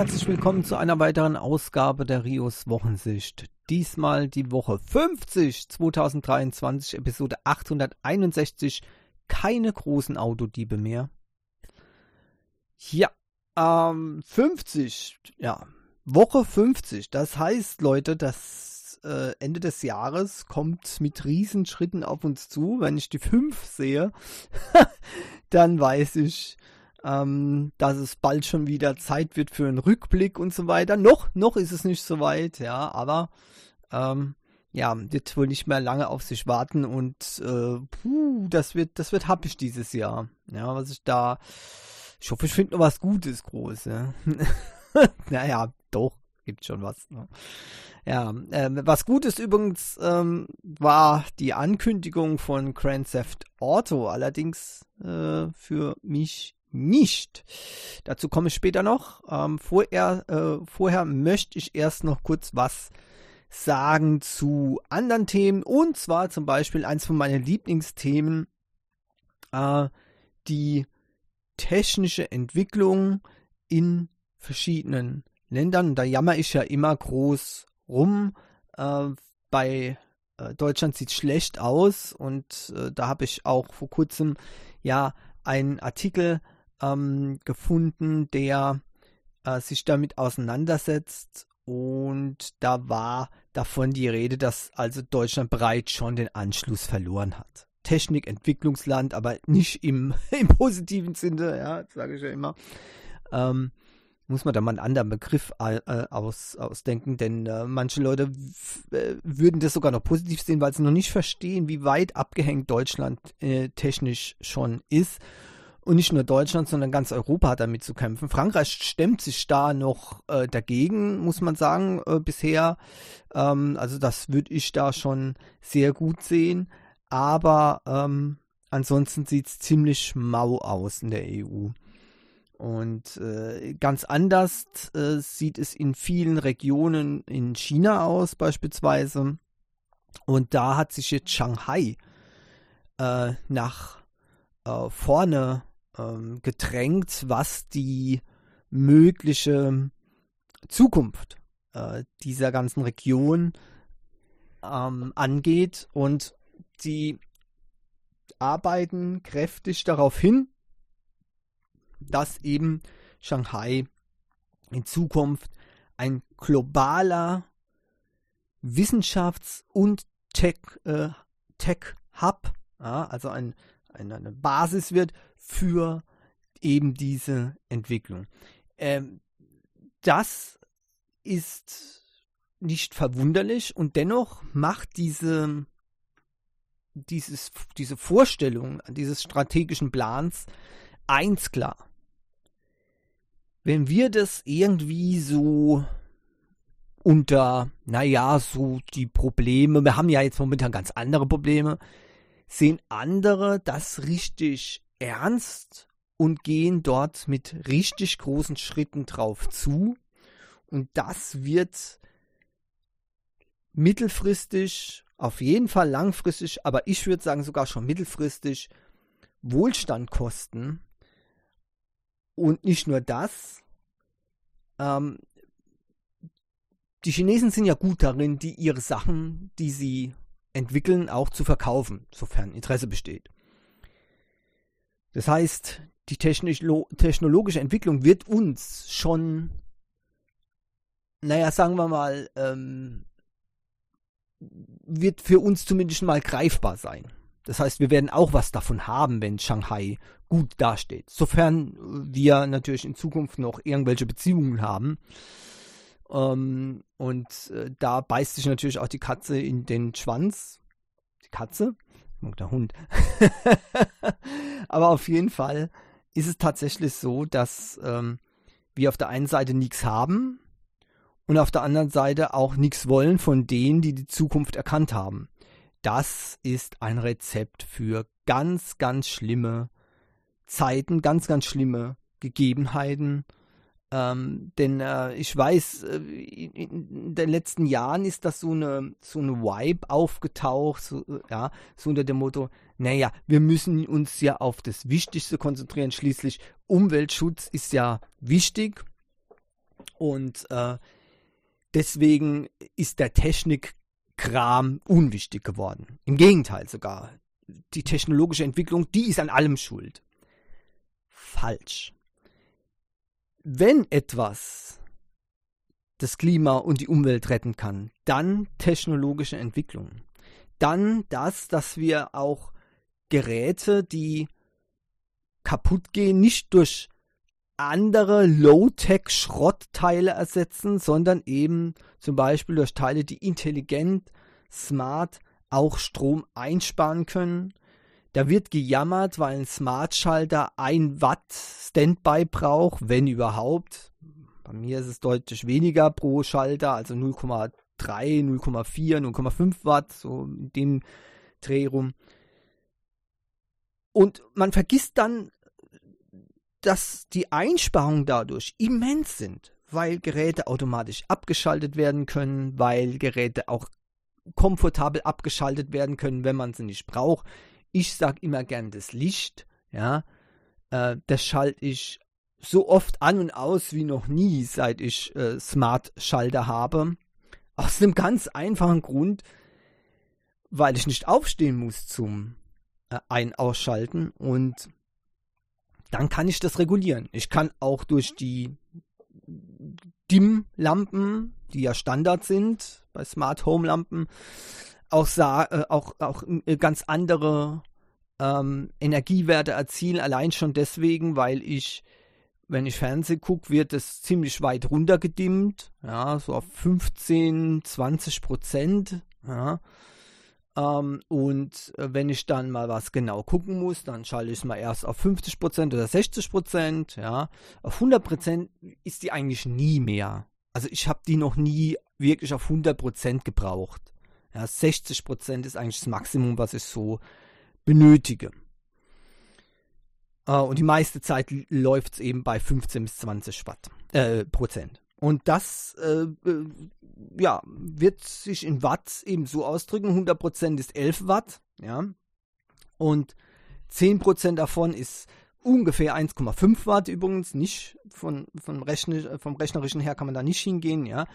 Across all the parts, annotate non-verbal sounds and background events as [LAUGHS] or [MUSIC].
herzlich willkommen zu einer weiteren Ausgabe der Rios Wochensicht. Diesmal die Woche 50 2023, Episode 861. Keine großen Autodiebe mehr. Ja, ähm, 50, ja, Woche 50. Das heißt, Leute, das äh, Ende des Jahres kommt mit Riesenschritten auf uns zu. Wenn ich die 5 sehe, [LAUGHS] dann weiß ich, ähm, dass es bald schon wieder Zeit wird für einen Rückblick und so weiter. Noch, noch ist es nicht so weit, ja, aber ähm, ja, wird wohl nicht mehr lange auf sich warten und äh, puh, das wird, das wird happig dieses Jahr. Ja, was ich da, ich hoffe, ich finde noch was Gutes groß. Ja. [LAUGHS] naja, doch, gibt schon was. Ne? Ja, ähm, was Gutes übrigens ähm, war die Ankündigung von Grand Theft Auto, allerdings äh, für mich nicht. Dazu komme ich später noch. Ähm, vorher, äh, vorher möchte ich erst noch kurz was sagen zu anderen Themen und zwar zum Beispiel eins von meinen Lieblingsthemen, äh, die technische Entwicklung in verschiedenen Ländern. Da jammer ich ja immer groß rum. Äh, bei äh, Deutschland sieht schlecht aus und äh, da habe ich auch vor kurzem ja einen Artikel ähm, gefunden, der äh, sich damit auseinandersetzt. Und da war davon die Rede, dass also Deutschland bereits schon den Anschluss verloren hat. Technik, Entwicklungsland, aber nicht im, [LAUGHS] im positiven Sinne, ja, sage ich ja immer. Ähm, muss man da mal einen anderen Begriff äh, aus, ausdenken, denn äh, manche Leute äh, würden das sogar noch positiv sehen, weil sie noch nicht verstehen, wie weit abgehängt Deutschland äh, technisch schon ist und nicht nur Deutschland, sondern ganz Europa hat damit zu kämpfen. Frankreich stemmt sich da noch äh, dagegen, muss man sagen, äh, bisher. Ähm, also das würde ich da schon sehr gut sehen. Aber ähm, ansonsten sieht es ziemlich mau aus in der EU. Und äh, ganz anders äh, sieht es in vielen Regionen in China aus, beispielsweise. Und da hat sich jetzt Shanghai äh, nach äh, vorne ähm, gedrängt, was die mögliche Zukunft äh, dieser ganzen Region ähm, angeht. Und die arbeiten kräftig darauf hin, dass eben Shanghai in Zukunft ein globaler Wissenschafts- und Tech-Hub, äh, Tech ja, also ein, ein, eine Basis wird für eben diese Entwicklung. Ähm, das ist nicht verwunderlich und dennoch macht diese, dieses, diese Vorstellung dieses strategischen Plans eins klar. Wenn wir das irgendwie so unter, naja, so die Probleme, wir haben ja jetzt momentan ganz andere Probleme, sehen andere das richtig ernst und gehen dort mit richtig großen Schritten drauf zu. Und das wird mittelfristig, auf jeden Fall langfristig, aber ich würde sagen sogar schon mittelfristig Wohlstand kosten. Und nicht nur das. Ähm, die Chinesen sind ja gut darin, die ihre Sachen, die sie entwickeln, auch zu verkaufen, sofern Interesse besteht. Das heißt, die technologische Entwicklung wird uns schon, naja, sagen wir mal, ähm, wird für uns zumindest mal greifbar sein. Das heißt, wir werden auch was davon haben, wenn Shanghai gut dasteht. Sofern wir natürlich in Zukunft noch irgendwelche Beziehungen haben. Ähm, und äh, da beißt sich natürlich auch die Katze in den Schwanz. Die Katze? Der Hund. [LAUGHS] Aber auf jeden Fall ist es tatsächlich so, dass ähm, wir auf der einen Seite nichts haben und auf der anderen Seite auch nichts wollen von denen, die die Zukunft erkannt haben. Das ist ein Rezept für ganz, ganz schlimme Zeiten, ganz, ganz schlimme Gegebenheiten. Ähm, denn äh, ich weiß, äh, in, den letzten Jahren ist das so eine so eine Vibe aufgetaucht, so, äh, ja, so unter dem Motto, naja, wir müssen uns ja auf das Wichtigste konzentrieren. Schließlich Umweltschutz ist ja wichtig und äh, deswegen ist der Technikkram unwichtig geworden. Im Gegenteil sogar. Die technologische Entwicklung, die ist an allem schuld. Falsch wenn etwas das Klima und die Umwelt retten kann, dann technologische Entwicklung. Dann das, dass wir auch Geräte, die kaputt gehen, nicht durch andere Low-Tech-Schrottteile ersetzen, sondern eben zum Beispiel durch Teile, die intelligent, smart auch Strom einsparen können da wird gejammert, weil ein Smart-Schalter 1 Watt Standby braucht, wenn überhaupt. Bei mir ist es deutlich weniger pro Schalter, also 0,3, 0,4, 0,5 Watt, so in dem Dreh rum. Und man vergisst dann, dass die Einsparungen dadurch immens sind, weil Geräte automatisch abgeschaltet werden können, weil Geräte auch komfortabel abgeschaltet werden können, wenn man sie nicht braucht. Ich sage immer gern das Licht, ja, äh, das schalte ich so oft an und aus wie noch nie, seit ich äh, Smart-Schalter habe. Aus einem ganz einfachen Grund, weil ich nicht aufstehen muss zum äh, Ein-Ausschalten und dann kann ich das regulieren. Ich kann auch durch die Dimm-Lampen, die ja Standard sind bei Smart Home Auch, äh, auch, auch äh, ganz andere ähm, Energiewerte erzielen, allein schon deswegen, weil ich, wenn ich Fernsehen gucke, wird es ziemlich weit runtergedimmt, ja, so auf 15, 20 Prozent, ja. Ähm, und äh, wenn ich dann mal was genau gucken muss, dann schalte ich es mal erst auf 50 Prozent oder 60 Prozent, ja. Auf 100 Prozent ist die eigentlich nie mehr. Also ich habe die noch nie wirklich auf 100 Prozent gebraucht. Ja, 60% ist eigentlich das Maximum, was ich so benötige. Äh, und die meiste Zeit läuft es eben bei 15 bis 20 Watt, äh, Prozent. Und das äh, äh, ja, wird sich in Watt eben so ausdrücken. 100% ist 11 Watt. Ja? Und 10% davon ist ungefähr 1,5 Watt übrigens. Nicht von, von Rechner, vom rechnerischen her kann man da nicht hingehen. Ja?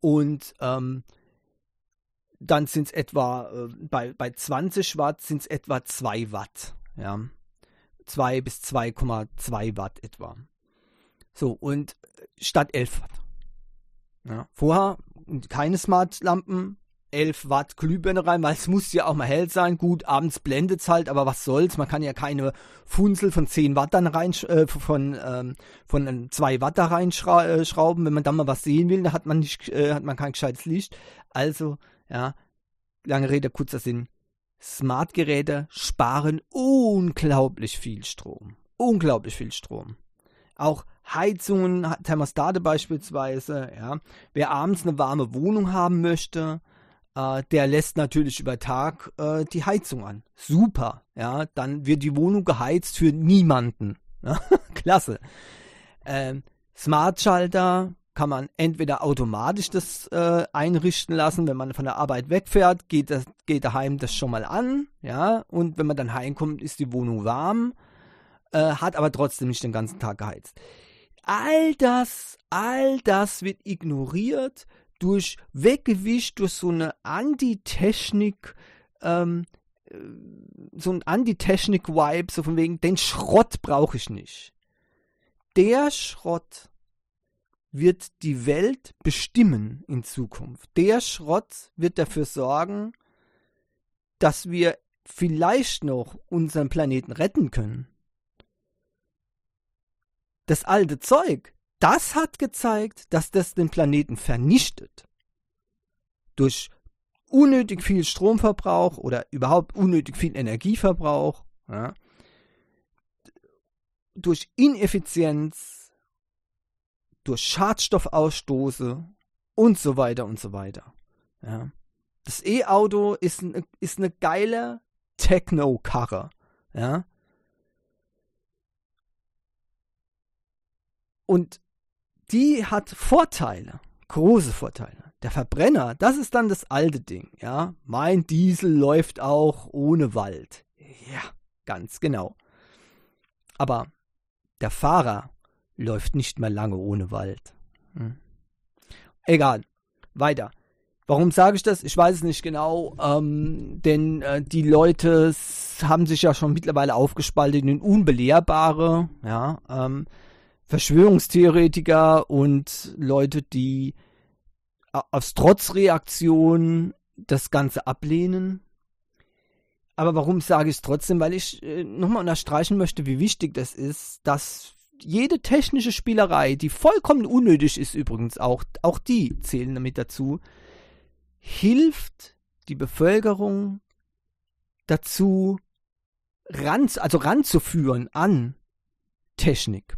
Und ähm, dann sind es etwa, äh, bei, bei 20 Watt sind es etwa 2 Watt. Ja. 2 bis 2,2 Watt etwa. So, und äh, statt 11 Watt. Ja. Vorher keine Smart-Lampen, 11 Watt Glühbirne rein, weil es muss ja auch mal hell sein. Gut, abends blendet es halt, aber was soll's? Man kann ja keine Funzel von 10 Watt dann rein, äh, von, ähm, von 2 Watt da reinschrauben. Äh, Wenn man dann mal was sehen will, dann hat man nicht, äh, hat man kein gescheites Licht. Also ja, lange Rede, kurzer Sinn. Smart-Geräte sparen unglaublich viel Strom. Unglaublich viel Strom. Auch Heizungen, Thermostate beispielsweise, ja. Wer abends eine warme Wohnung haben möchte, äh, der lässt natürlich über Tag äh, die Heizung an. Super, ja. Dann wird die Wohnung geheizt für niemanden. Ja? [LAUGHS] Klasse. Ähm, Smart-Schalter, kann man entweder automatisch das äh, einrichten lassen, wenn man von der Arbeit wegfährt, geht, das, geht daheim das schon mal an, ja, und wenn man dann heimkommt, ist die Wohnung warm, äh, hat aber trotzdem nicht den ganzen Tag geheizt. All das, all das wird ignoriert durch weggewischt durch so eine Antitechnik, ähm, äh, so ein Antitechnik-Vibe, so von wegen, den Schrott brauche ich nicht. Der Schrott, wird die Welt bestimmen in Zukunft. Der Schrott wird dafür sorgen, dass wir vielleicht noch unseren Planeten retten können. Das alte Zeug, das hat gezeigt, dass das den Planeten vernichtet. Durch unnötig viel Stromverbrauch oder überhaupt unnötig viel Energieverbrauch, ja, durch Ineffizienz, durch Schadstoffausstoße und so weiter und so weiter. Ja. Das E-Auto ist, ist eine geile Techno-Karre. Ja. Und die hat Vorteile, große Vorteile. Der Verbrenner, das ist dann das alte Ding, ja. Mein Diesel läuft auch ohne Wald. Ja, ganz genau. Aber der Fahrer läuft nicht mehr lange ohne Wald. Hm. Egal. Weiter. Warum sage ich das? Ich weiß es nicht genau, ähm, denn äh, die Leute haben sich ja schon mittlerweile aufgespalten in Unbelehrbare, ja, ähm, Verschwörungstheoretiker und Leute, die aus Trotzreaktion das Ganze ablehnen. Aber warum sage ich es trotzdem? Weil ich äh, nochmal unterstreichen möchte, wie wichtig das ist, dass jede technische Spielerei, die vollkommen unnötig ist übrigens auch, auch die zählen damit dazu, hilft die Bevölkerung dazu, ran, also ranzuführen an Technik.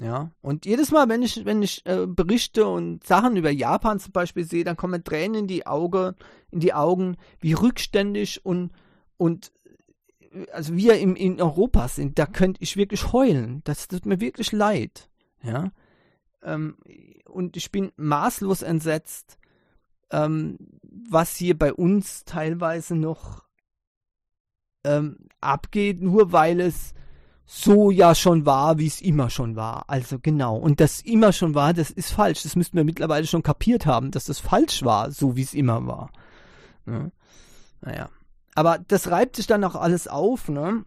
Ja, und jedes Mal, wenn ich, wenn ich äh, Berichte und Sachen über Japan zum Beispiel sehe, dann kommen Tränen in die Auge, in die Augen, wie rückständig und, und also wir im, in Europa sind, da könnte ich wirklich heulen. Das tut mir wirklich leid. Ja. Ähm, und ich bin maßlos entsetzt, ähm, was hier bei uns teilweise noch ähm, abgeht, nur weil es so ja schon war, wie es immer schon war. Also genau. Und das immer schon war, das ist falsch. Das müssten wir mittlerweile schon kapiert haben, dass das falsch war, so wie es immer war. Ja. Naja. Aber das reibt sich dann auch alles auf, ne?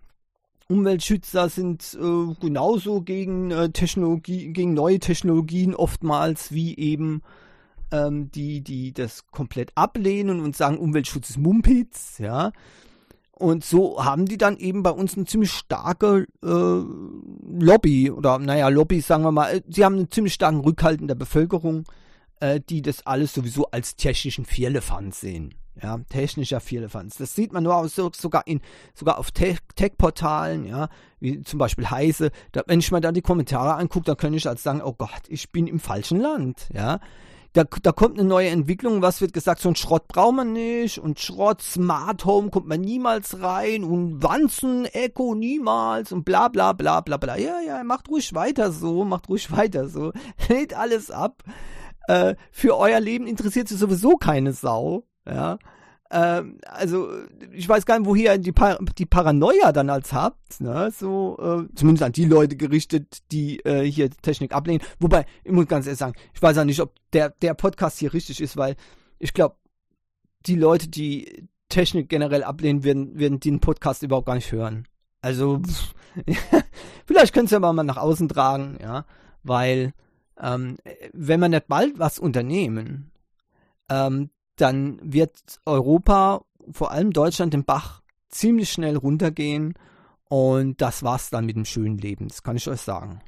Umweltschützer sind äh, genauso gegen äh, Technologie, gegen neue Technologien oftmals wie eben ähm, die, die das komplett ablehnen und sagen, Umweltschutz ist Mumpitz, ja. Und so haben die dann eben bei uns eine ziemlich starke äh, Lobby oder naja, Lobby, sagen wir mal, äh, sie haben einen ziemlich starken Rückhalt in der Bevölkerung, äh, die das alles sowieso als technischen Vierlefanz sehen. Ja, technischer Vierlefanz. Das sieht man nur aus, sogar in, sogar auf Tech-Portalen, ja, wie zum Beispiel Heise. Da, wenn ich mir da die Kommentare angucke, dann könnte ich als sagen, oh Gott, ich bin im falschen Land, ja da, da kommt eine neue Entwicklung, was wird gesagt, so ein Schrott braucht man nicht und Schrott, Smart Home kommt man niemals rein und Wanzen, Echo niemals und bla bla bla bla bla. Ja, ja, macht ruhig weiter so, macht ruhig weiter so. [LAUGHS] Hält alles ab. Äh, für euer Leben interessiert sich sowieso keine Sau. Ja. Ähm, also, ich weiß gar nicht, woher die, Par die Paranoia dann als habt, ne? So, äh, zumindest an die Leute gerichtet, die äh, hier Technik ablehnen. Wobei, ich muss ganz ehrlich sagen, ich weiß auch nicht, ob der, der Podcast hier richtig ist, weil ich glaube, die Leute, die Technik generell ablehnen, werden, werden den Podcast überhaupt gar nicht hören. Also, [LAUGHS] vielleicht könnt ihr ja mal nach außen tragen, ja, weil, ähm, wenn man nicht bald was unternehmen, ähm, dann wird Europa, vor allem Deutschland, den Bach ziemlich schnell runtergehen und das war's dann mit dem schönen Leben. Das kann ich euch sagen.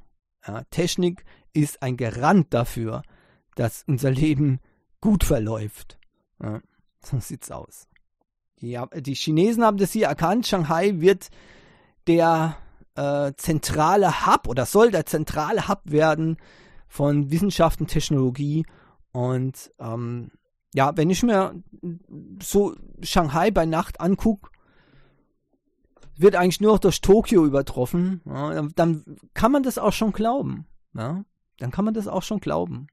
Ja, Technik ist ein Garant dafür, dass unser Leben gut verläuft. Ja, so sieht's aus. Die, die Chinesen haben das hier erkannt. Shanghai wird der äh, zentrale Hub oder soll der zentrale Hub werden von Wissenschaft und Technologie. Und ähm, ja, wenn ich mir so Shanghai bei Nacht angucke, wird eigentlich nur noch durch Tokio übertroffen, ja, dann kann man das auch schon glauben. Ja? Dann kann man das auch schon glauben.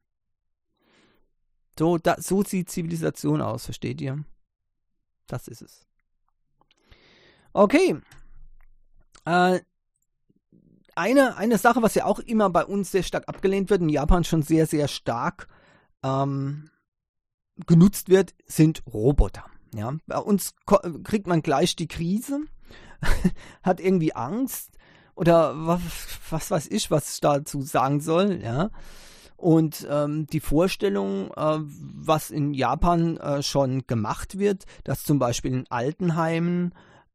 So, da, so sieht Zivilisation aus, versteht ihr? Das ist es. Okay. Äh, eine, eine Sache, was ja auch immer bei uns sehr stark abgelehnt wird, in Japan schon sehr, sehr stark ähm, genutzt wird, sind Roboter. Ja, bei uns kriegt man gleich die Krise, [LAUGHS] hat irgendwie Angst oder was, was weiß ich, was ich dazu sagen soll, ja. Und ähm, die Vorstellung, äh, was in Japan äh, schon gemacht wird, dass zum Beispiel in Altenheimen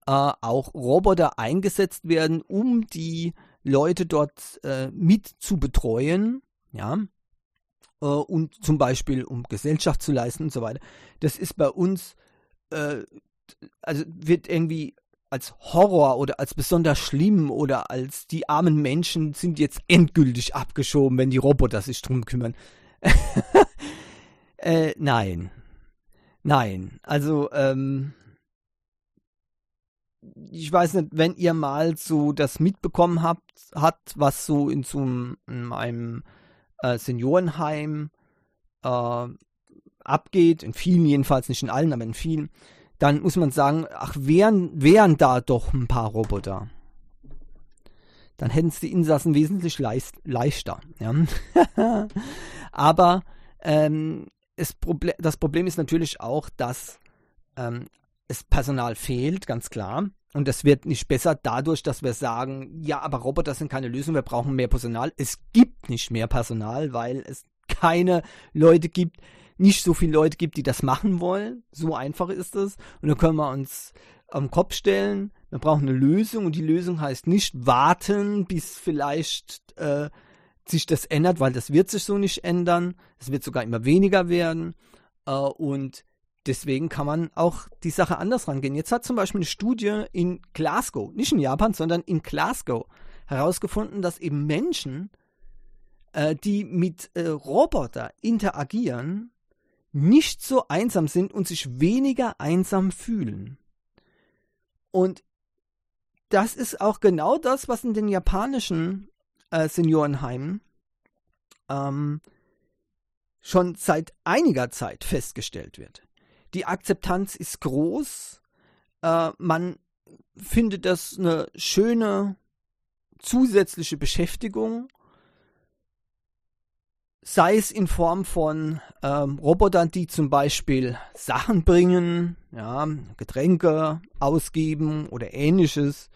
äh, auch Roboter eingesetzt werden, um die Leute dort äh, mit zu betreuen, ja, äh, und zum Beispiel um Gesellschaft zu leisten und so weiter. Das ist bei uns, äh, also wird irgendwie als Horror oder als besonders schlimm oder als die armen Menschen sind jetzt endgültig abgeschoben, wenn die Roboter sich drum kümmern. [LAUGHS] äh, nein. Nein. Also, ähm, ich weiß nicht, wenn ihr mal so das mitbekommen habt, hat, was so in so einem äh, Seniorenheim äh, abgeht, in vielen jedenfalls, nicht in allen, aber in vielen, dann muss man sagen, ach, wären, wären da doch ein paar Roboter. Dann hätten es die Insassen wesentlich leist, leichter. Ja? [LAUGHS] aber ähm, Proble das Problem ist natürlich auch, dass ähm, es Personal fehlt, ganz klar. Und das wird nicht besser dadurch, dass wir sagen, ja, aber Roboter sind keine Lösung, wir brauchen mehr Personal. Es gibt nicht mehr Personal, weil es keine Leute gibt, nicht so viele Leute gibt, die das machen wollen. So einfach ist es. Und dann können wir uns am Kopf stellen, wir brauchen eine Lösung und die Lösung heißt nicht warten, bis vielleicht äh, sich das ändert, weil das wird sich so nicht ändern. Es wird sogar immer weniger werden. Äh, und deswegen kann man auch die Sache anders rangehen. Jetzt hat zum Beispiel eine Studie in Glasgow, nicht in Japan, sondern in Glasgow herausgefunden, dass eben Menschen, äh, die mit äh, Roboter interagieren, nicht so einsam sind und sich weniger einsam fühlen. Und das ist auch genau das, was in den japanischen äh, Seniorenheimen ähm, schon seit einiger Zeit festgestellt wird. Die Akzeptanz ist groß. Äh, man findet das eine schöne zusätzliche Beschäftigung sei es in Form von ähm, Robotern, die zum Beispiel Sachen bringen, ja, Getränke ausgeben oder ähnliches,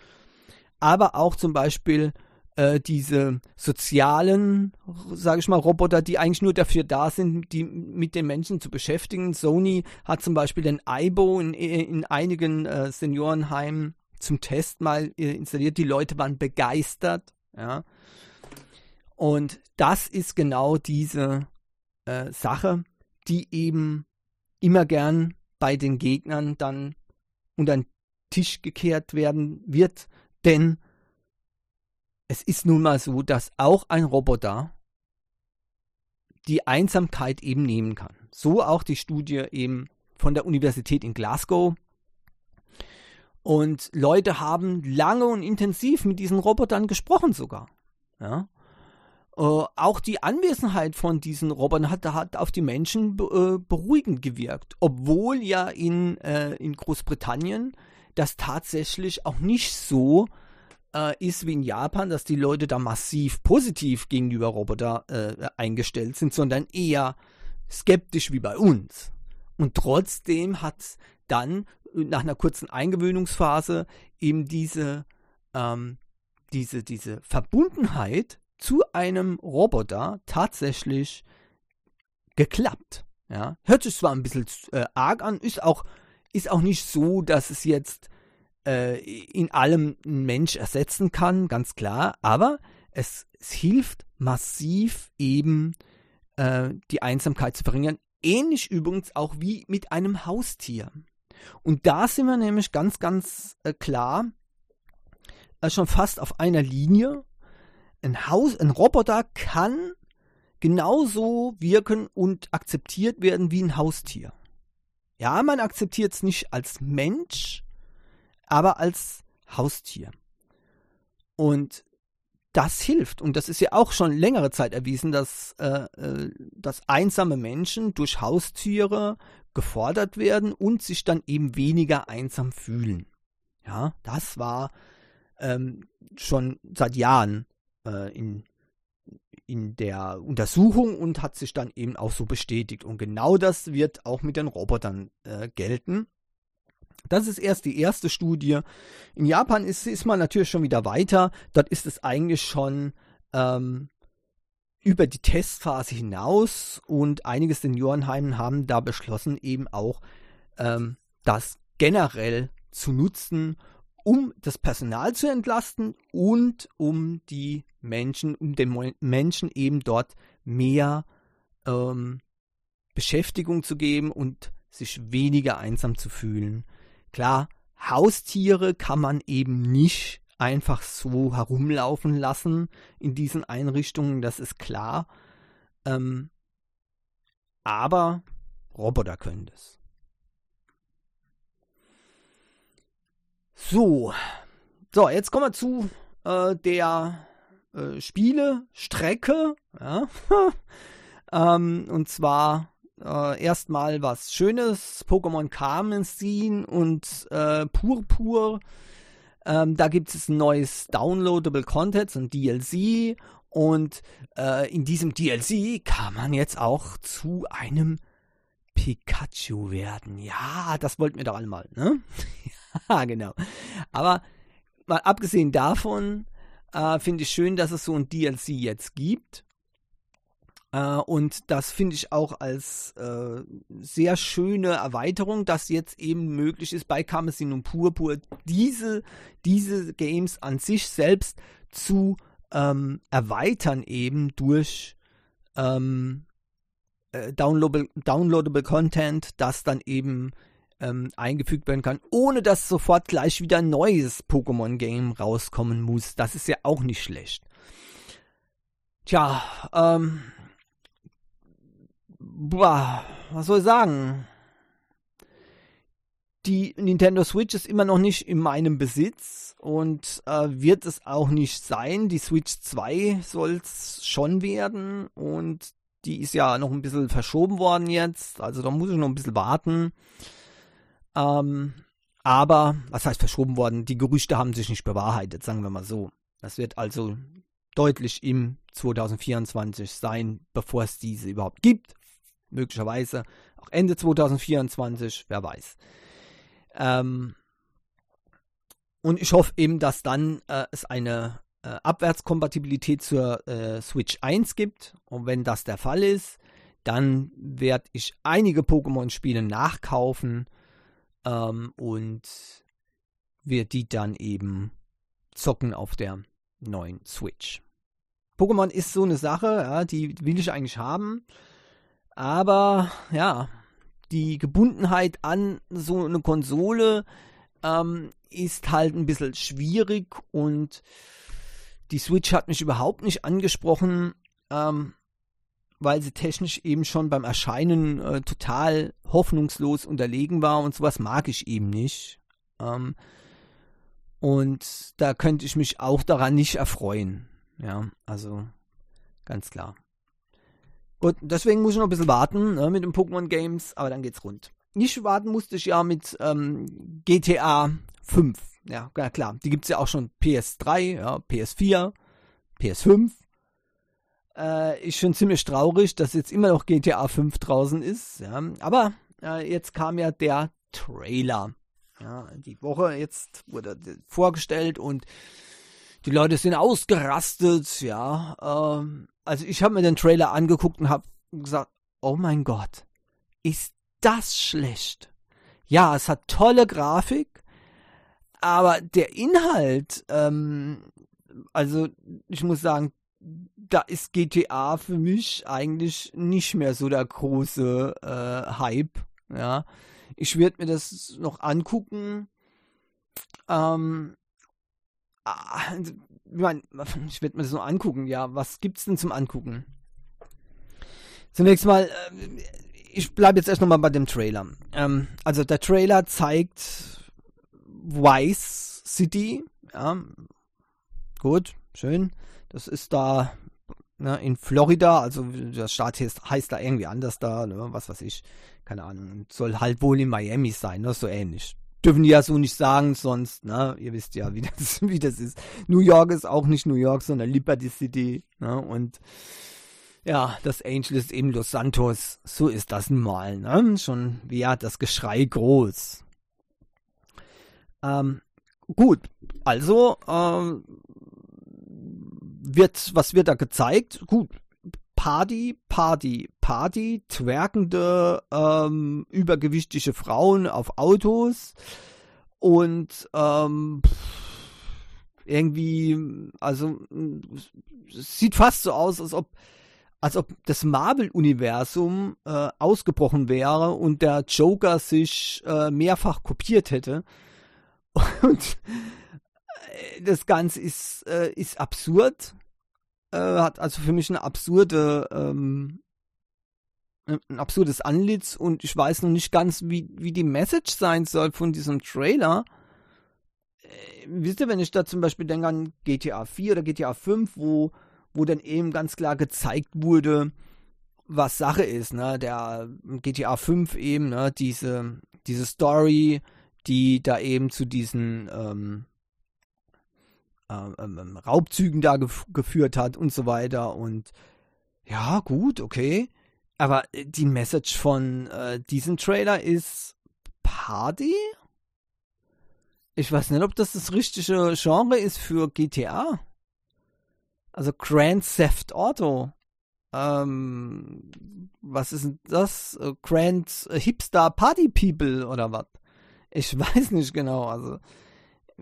aber auch zum Beispiel äh, diese sozialen, sage ich mal, Roboter, die eigentlich nur dafür da sind, die mit den Menschen zu beschäftigen. Sony hat zum Beispiel den Aibo in, in einigen äh, Seniorenheimen zum Test mal äh, installiert. Die Leute waren begeistert, ja. Und das ist genau diese äh, Sache, die eben immer gern bei den Gegnern dann unter den Tisch gekehrt werden wird, denn es ist nun mal so, dass auch ein Roboter die Einsamkeit eben nehmen kann. So auch die Studie eben von der Universität in Glasgow. Und Leute haben lange und intensiv mit diesen Robotern gesprochen sogar. Ja. Äh, auch die Anwesenheit von diesen Robotern hat, hat auf die Menschen äh, beruhigend gewirkt, obwohl ja in, äh, in Großbritannien das tatsächlich auch nicht so äh, ist wie in Japan, dass die Leute da massiv positiv gegenüber Roboter äh, eingestellt sind, sondern eher skeptisch wie bei uns. Und trotzdem hat dann nach einer kurzen Eingewöhnungsphase eben diese, ähm, diese, diese Verbundenheit zu einem Roboter tatsächlich geklappt. Ja, hört sich zwar ein bisschen äh, arg an, ist auch, ist auch nicht so, dass es jetzt äh, in allem ein Mensch ersetzen kann, ganz klar, aber es, es hilft massiv eben äh, die Einsamkeit zu verringern. Ähnlich übrigens auch wie mit einem Haustier. Und da sind wir nämlich ganz, ganz äh, klar äh, schon fast auf einer Linie ein Haus, ein Roboter kann genauso wirken und akzeptiert werden wie ein Haustier. Ja, man akzeptiert es nicht als Mensch, aber als Haustier. Und das hilft. Und das ist ja auch schon längere Zeit erwiesen, dass, äh, äh dass einsame Menschen durch Haustiere gefordert werden und sich dann eben weniger einsam fühlen. Ja, das war ähm, schon seit Jahren äh, in, in der Untersuchung und hat sich dann eben auch so bestätigt. Und genau das wird auch mit den Robotern äh, gelten. Das ist erst die erste Studie. In Japan ist, ist man natürlich schon wieder weiter. Dort ist es eigentlich schon ähm, über die Testphase hinaus und einige Seniorenheimen haben da beschlossen, eben auch ähm, das generell zu nutzen, um das Personal zu entlasten und um die Menschen, um den Menschen eben dort mehr ähm, Beschäftigung zu geben und sich weniger einsam zu fühlen. Klar, Haustiere kann man eben nicht einfach so herumlaufen lassen in diesen Einrichtungen, das ist klar. Ähm, aber Roboter können das. So, so, jetzt kommen wir zu äh, der äh, Spiele-Strecke. Ja? [LAUGHS] ähm, und zwar äh, erstmal was Schönes, Pokémon Carmen Scene und äh, Purpur. Ähm, da gibt es ein neues Downloadable Content, ein DLC. Und äh, in diesem DLC kann man jetzt auch zu einem Pikachu werden. Ja, das wollten wir doch alle mal, ne? [LAUGHS] ja, genau. Aber mal abgesehen davon, äh, finde ich schön, dass es so ein DLC jetzt gibt. Äh, und das finde ich auch als äh, sehr schöne Erweiterung, dass jetzt eben möglich ist, bei Kamezin und Purpur diese, diese Games an sich selbst zu ähm, erweitern, eben durch ähm, äh, downloadable, downloadable Content, das dann eben ähm, eingefügt werden kann, ohne dass sofort gleich wieder ein neues Pokémon-Game rauskommen muss. Das ist ja auch nicht schlecht. Tja, ähm, boah, was soll ich sagen? Die Nintendo Switch ist immer noch nicht in meinem Besitz und äh, wird es auch nicht sein. Die Switch 2 soll es schon werden und die ist ja noch ein bisschen verschoben worden jetzt. Also da muss ich noch ein bisschen warten. Ähm, aber, was heißt verschoben worden? Die Gerüchte haben sich nicht bewahrheitet, sagen wir mal so. Das wird also deutlich im 2024 sein, bevor es diese überhaupt gibt möglicherweise auch Ende 2024, wer weiß. Ähm, und ich hoffe eben, dass dann äh, es eine äh, Abwärtskompatibilität zur äh, Switch 1 gibt. Und wenn das der Fall ist, dann werde ich einige Pokémon-Spiele nachkaufen ähm, und werde die dann eben zocken auf der neuen Switch. Pokémon ist so eine Sache, ja, die will ich eigentlich haben. Aber ja, die Gebundenheit an so eine Konsole ähm, ist halt ein bisschen schwierig und die Switch hat mich überhaupt nicht angesprochen, ähm, weil sie technisch eben schon beim Erscheinen äh, total hoffnungslos unterlegen war und sowas mag ich eben nicht. Ähm, und da könnte ich mich auch daran nicht erfreuen. Ja, also ganz klar. Gut, deswegen muss ich noch ein bisschen warten ne, mit den Pokémon Games, aber dann geht's rund. Nicht warten musste ich ja mit ähm, GTA 5. Ja, klar. Die gibt's ja auch schon PS3, ja, PS4, PS5. Äh, ist schon ziemlich traurig, dass jetzt immer noch GTA 5 draußen ist. Ja. Aber äh, jetzt kam ja der Trailer. Ja, die Woche jetzt wurde vorgestellt und die Leute sind ausgerastet, ja. Ähm, also ich habe mir den Trailer angeguckt und habe gesagt, oh mein Gott, ist das schlecht. Ja, es hat tolle Grafik, aber der Inhalt, ähm, also ich muss sagen, da ist GTA für mich eigentlich nicht mehr so der große äh, Hype. Ja, ich werde mir das noch angucken. Ähm, ich meine, ich werde mir das nur angucken. Ja, was gibt's denn zum Angucken? Zunächst mal, äh, ich bleibe jetzt erst nochmal bei dem Trailer. Ähm, also der Trailer zeigt Vice City. Ja, gut, schön. Das ist da ne, in Florida, also der Staat heißt, heißt da irgendwie anders da, ne, was weiß ich, keine Ahnung. Soll halt wohl in Miami sein, ne, so ähnlich dürfen die ja so nicht sagen, sonst, ne, ihr wisst ja, wie [LAUGHS] das, wie das ist. New York ist auch nicht New York, sondern Liberty City, ne, und ja, das Angel ist eben Los Santos. So ist das nun mal, ne? Schon, ja, das Geschrei groß. Ähm, gut, also, ähm, wird, was wird da gezeigt? Gut, Party, Party, Party, twerkende, ähm, übergewichtige Frauen auf Autos und ähm, irgendwie, also sieht fast so aus, als ob als ob das Marvel-Universum äh, ausgebrochen wäre und der Joker sich äh, mehrfach kopiert hätte. [LAUGHS] Und äh, das Ganze ist, äh, ist absurd äh, hat also für mich eine absurde, ähm, ein absurdes Anlitz und ich weiß noch nicht ganz, wie, wie die Message sein soll von diesem Trailer. äh, wisst ihr, wenn ich da zum Beispiel denke an GTA 4 oder GTA 5, wo, wo dann eben ganz klar gezeigt wurde, was Sache ist, ne? Der GTA 5 eben, ne? Diese, diese Story, die da eben zu diesen ähm, ähm, Raubzügen da gef geführt hat und so weiter. Und ja, gut, okay. Aber äh, die Message von äh, diesem Trailer ist Party? Ich weiß nicht, ob das das richtige Genre ist für GTA. Also Grand Theft Auto. Ähm, was ist denn das? Äh, Grand Hipster Party People oder was? Ich [LAUGHS] weiß nicht genau. Also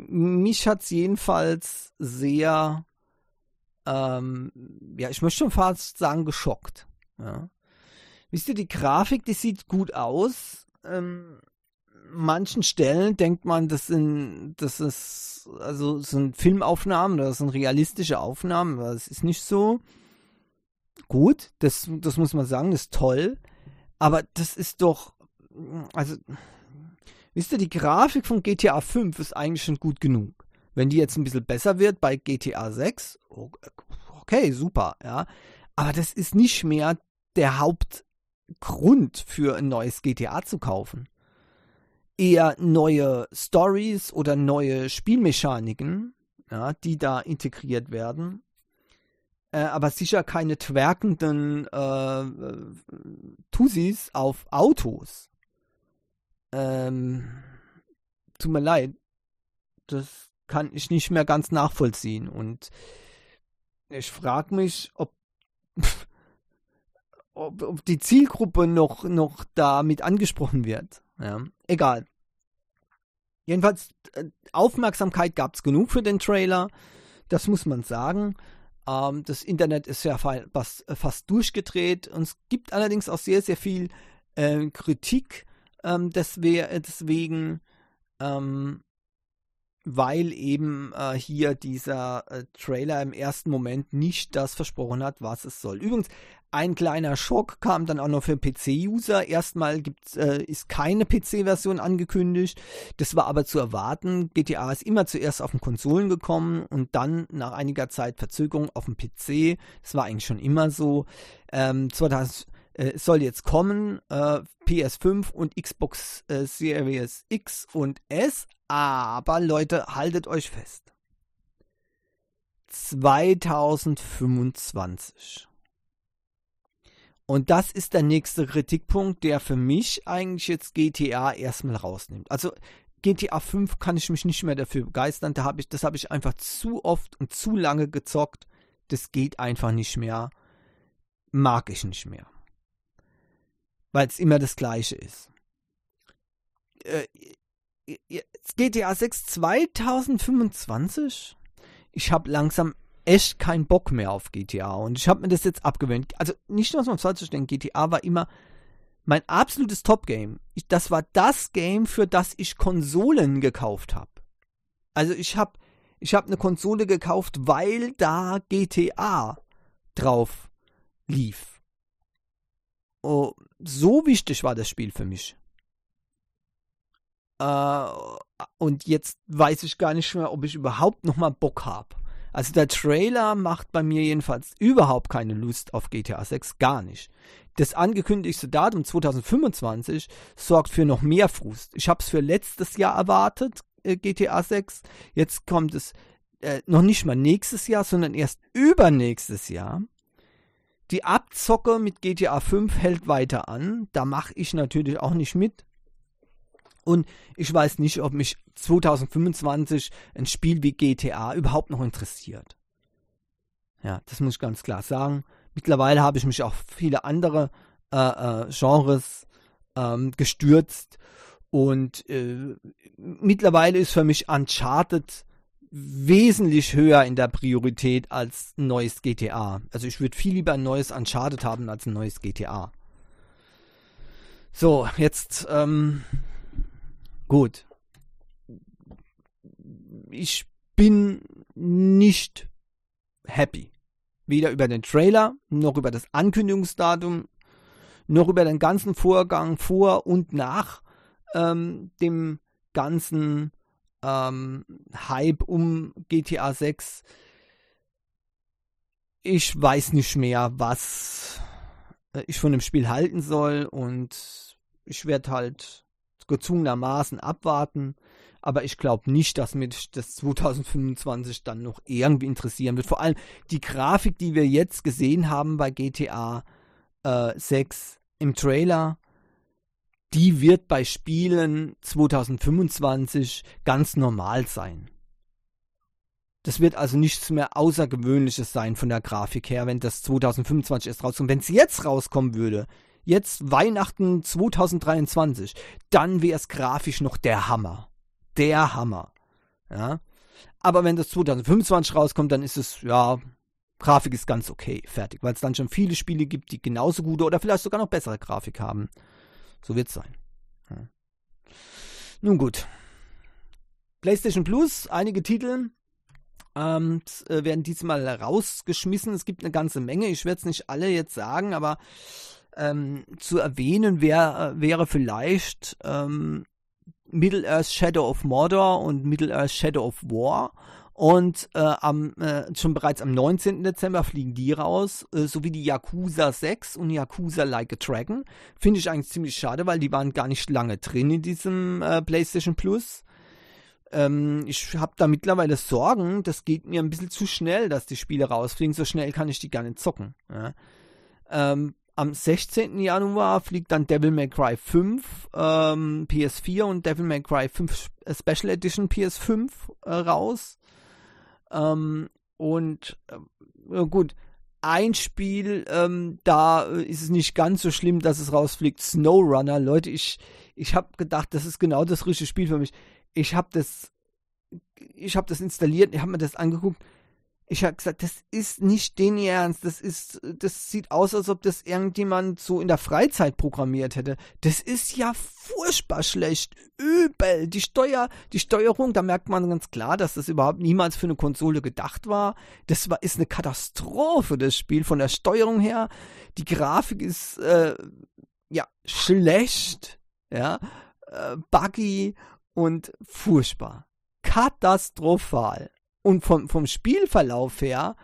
mich hat es jedenfalls sehr, ähm, ja, ich möchte schon fast sagen, geschockt. Ja. Wisst ihr, die Grafik, die sieht gut aus. Ähm, manchen Stellen denkt man, das sind, das ist, also sind Filmaufnahmen, das sind realistische Aufnahmen, aber es ist nicht so. Gut, das, das muss man sagen, das ist toll. Aber das ist doch, also Wisst ihr, die Grafik von GTA 5 ist eigentlich schon gut genug. Wenn die jetzt ein bisschen besser wird bei GTA 6, okay, super, ja. Aber das ist nicht mehr der Hauptgrund für ein neues GTA zu kaufen. Eher neue Stories oder neue Spielmechaniken, ja, die da integriert werden. Äh, aber sicher keine twerkenden äh, äh Tussis auf Autos. Ähm, tut mir leid. Das kann ich nicht mehr ganz nachvollziehen. Und ich frage mich, ob, [LAUGHS] ob, ob, die Zielgruppe noch, noch damit angesprochen wird. Ja, egal. Jedenfalls, äh, Aufmerksamkeit gab es genug für den Trailer. Das muss man sagen. Ähm, das Internet ist ja fast, fast durchgedreht. Und es gibt allerdings auch sehr, sehr viel äh, Kritik ähm, deswegen, ähm, weil eben äh, hier dieser äh, Trailer im ersten Moment nicht das versprochen hat, was es soll. Übrigens, ein kleiner Schock kam dann auch noch für PC-User. Erstmal gibt's, äh, ist keine PC-Version angekündigt. Das war aber zu erwarten. GTA ist immer zuerst auf den Konsolen gekommen und dann nach einiger Zeit Verzögerung auf dem PC. Das war eigentlich schon immer so. Ähm, 2000 äh, es soll jetzt kommen, äh, PS5 und Xbox äh, Series X und S, aber Leute, haltet euch fest. 2025. Und das ist der nächste Kritikpunkt, der für mich eigentlich jetzt GTA erstmal rausnimmt. Also GTA 5 kann ich mich nicht mehr dafür begeistern. Da hab ich, das habe ich einfach zu oft und zu lange gezockt. Das geht einfach nicht mehr. Mag ich nicht mehr weil es immer das gleiche ist. Äh, GTA 6 2025? Ich habe langsam echt keinen Bock mehr auf GTA und ich habe mir das jetzt abgewöhnt. Also nicht nur, was man falsch verstehen, GTA war immer mein absolutes Top-Game. Das war das Game, für das ich Konsolen gekauft habe. Also ich habe ich hab eine Konsole gekauft, weil da GTA drauf lief. Oh, so wichtig war das Spiel für mich. Äh, und jetzt weiß ich gar nicht mehr, ob ich überhaupt noch mal Bock habe. Also der Trailer macht bei mir jedenfalls überhaupt keine Lust auf GTA 6, gar nicht. Das angekündigte Datum 2025 sorgt für noch mehr Frust. Ich habe es für letztes Jahr erwartet, äh, GTA 6. Jetzt kommt es äh, noch nicht mal nächstes Jahr, sondern erst übernächstes Jahr. Die Abzocke mit GTA 5 hält weiter an. Da mache ich natürlich auch nicht mit. Und ich weiß nicht, ob mich 2025 ein Spiel wie GTA überhaupt noch interessiert. Ja, das muss ich ganz klar sagen. Mittlerweile habe ich mich auf viele andere äh, äh, Genres ähm, gestürzt. Und äh, mittlerweile ist für mich Uncharted wesentlich höher in der Priorität als ein neues GTA. Also ich würde viel lieber ein neues Uncharted haben als ein neues GTA. So, jetzt, ähm, gut. Ich bin nicht happy. Weder über den Trailer, noch über das Ankündigungsdatum, noch über den ganzen Vorgang vor und nach ähm, dem ganzen ähm, Hype um GTA 6. Ich weiß nicht mehr, was äh, ich von dem Spiel halten soll und ich werde halt gezwungenermaßen abwarten. Aber ich glaube nicht, dass mich das 2025 dann noch irgendwie interessieren wird. Vor allem die Grafik, die wir jetzt gesehen haben bei GTA äh, 6 im Trailer, die wird bei Spielen 2025 ganz normal sein. Das wird also nichts mehr Außergewöhnliches sein von der Grafik her, wenn das 2025 erst rauskommt. Wenn es jetzt rauskommen würde, jetzt Weihnachten 2023, dann wäre es grafisch noch der Hammer. Der Hammer. Ja. Aber wenn das 2025 rauskommt, dann ist es, ja, Grafik ist ganz okay, fertig. Weil es dann schon viele Spiele gibt, die genauso gute oder vielleicht sogar noch bessere Grafik haben. So wird es sein. Ja. Nun gut. PlayStation Plus, einige Titel ähm, äh, werden diesmal rausgeschmissen. Es gibt eine ganze Menge. Ich werde es nicht alle jetzt sagen, aber ähm, zu erwähnen wär, äh, wäre vielleicht ähm, Middle-earth Shadow of Mordor und Middle-earth Shadow of War. Und äh, am, äh, schon bereits am 19. Dezember fliegen die raus, äh, sowie die Yakuza 6 und Yakuza Like a Dragon. Finde ich eigentlich ziemlich schade, weil die waren gar nicht lange drin in diesem äh, PlayStation Plus. Ähm, ich habe da mittlerweile Sorgen, das geht mir ein bisschen zu schnell, dass die Spiele rausfliegen. So schnell kann ich die gar nicht zocken. Ja. Ähm, am 16. Januar fliegt dann Devil May Cry 5 ähm, PS4 und Devil May Cry 5 äh, Special Edition PS5 äh, raus. Ähm, und äh, gut, ein Spiel, ähm, da äh, ist es nicht ganz so schlimm, dass es rausfliegt. SnowRunner, Leute, ich, ich habe gedacht, das ist genau das richtige Spiel für mich. Ich habe das, ich habe das installiert, ich habe mir das angeguckt ich habe gesagt, das ist nicht den Ernst. Das ist, das sieht aus, als ob das irgendjemand so in der Freizeit programmiert hätte. Das ist ja furchtbar schlecht. Übel. Die Steuer, die Steuerung, da merkt man ganz klar, dass das überhaupt niemals für eine Konsole gedacht war. Das war, ist eine Katastrophe, das Spiel von der Steuerung her. Die Grafik ist, äh, ja, schlecht. Ja, äh, buggy und furchtbar. Katastrophal. Und vom, vom Spielverlauf her,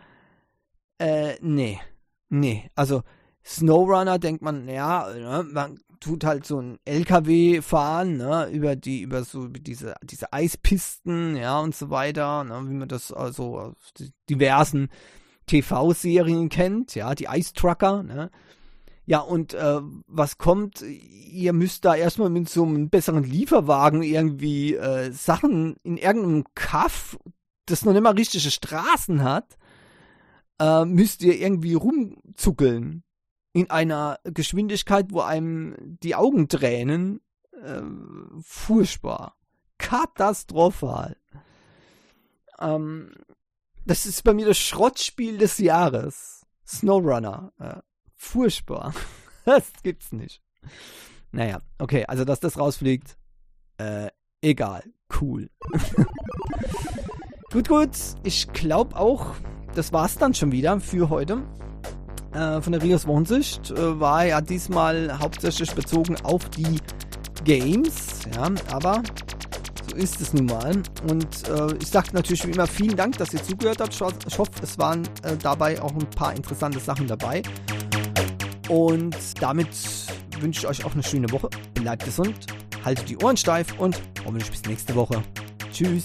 äh, nee. Nee. Also, Snowrunner denkt man, ja, ne, man tut halt so ein LKW fahren, ne, über die, über so diese, diese Eispisten, ja, und so weiter, ne, wie man das also aus diversen TV-Serien kennt, ja, die Ice Trucker, ne. Ja, und äh, was kommt? Ihr müsst da erstmal mit so einem besseren Lieferwagen irgendwie äh, Sachen in irgendeinem Kaff das noch nicht mal richtige Straßen hat, äh, müsst ihr irgendwie rumzuckeln. In einer Geschwindigkeit, wo einem die Augen tränen. Äh, furchtbar. Katastrophal. Ähm, das ist bei mir das Schrottspiel des Jahres. Snowrunner. Äh, furchtbar. [LAUGHS] das gibt's nicht. Naja, okay, also dass das rausfliegt, äh, egal. Cool. [LAUGHS] Gut, gut. Ich glaube auch, das war's dann schon wieder für heute. Äh, von der Rios Wohnsicht äh, war ja diesmal hauptsächlich bezogen auf die Games. Ja, aber so ist es nun mal. Und äh, ich sage natürlich wie immer vielen Dank, dass ihr zugehört habt. Ich hoffe, es waren äh, dabei auch ein paar interessante Sachen dabei. Und damit wünsche ich euch auch eine schöne Woche. Bleibt gesund, haltet die Ohren steif und hoffentlich bis nächste Woche. Tschüss.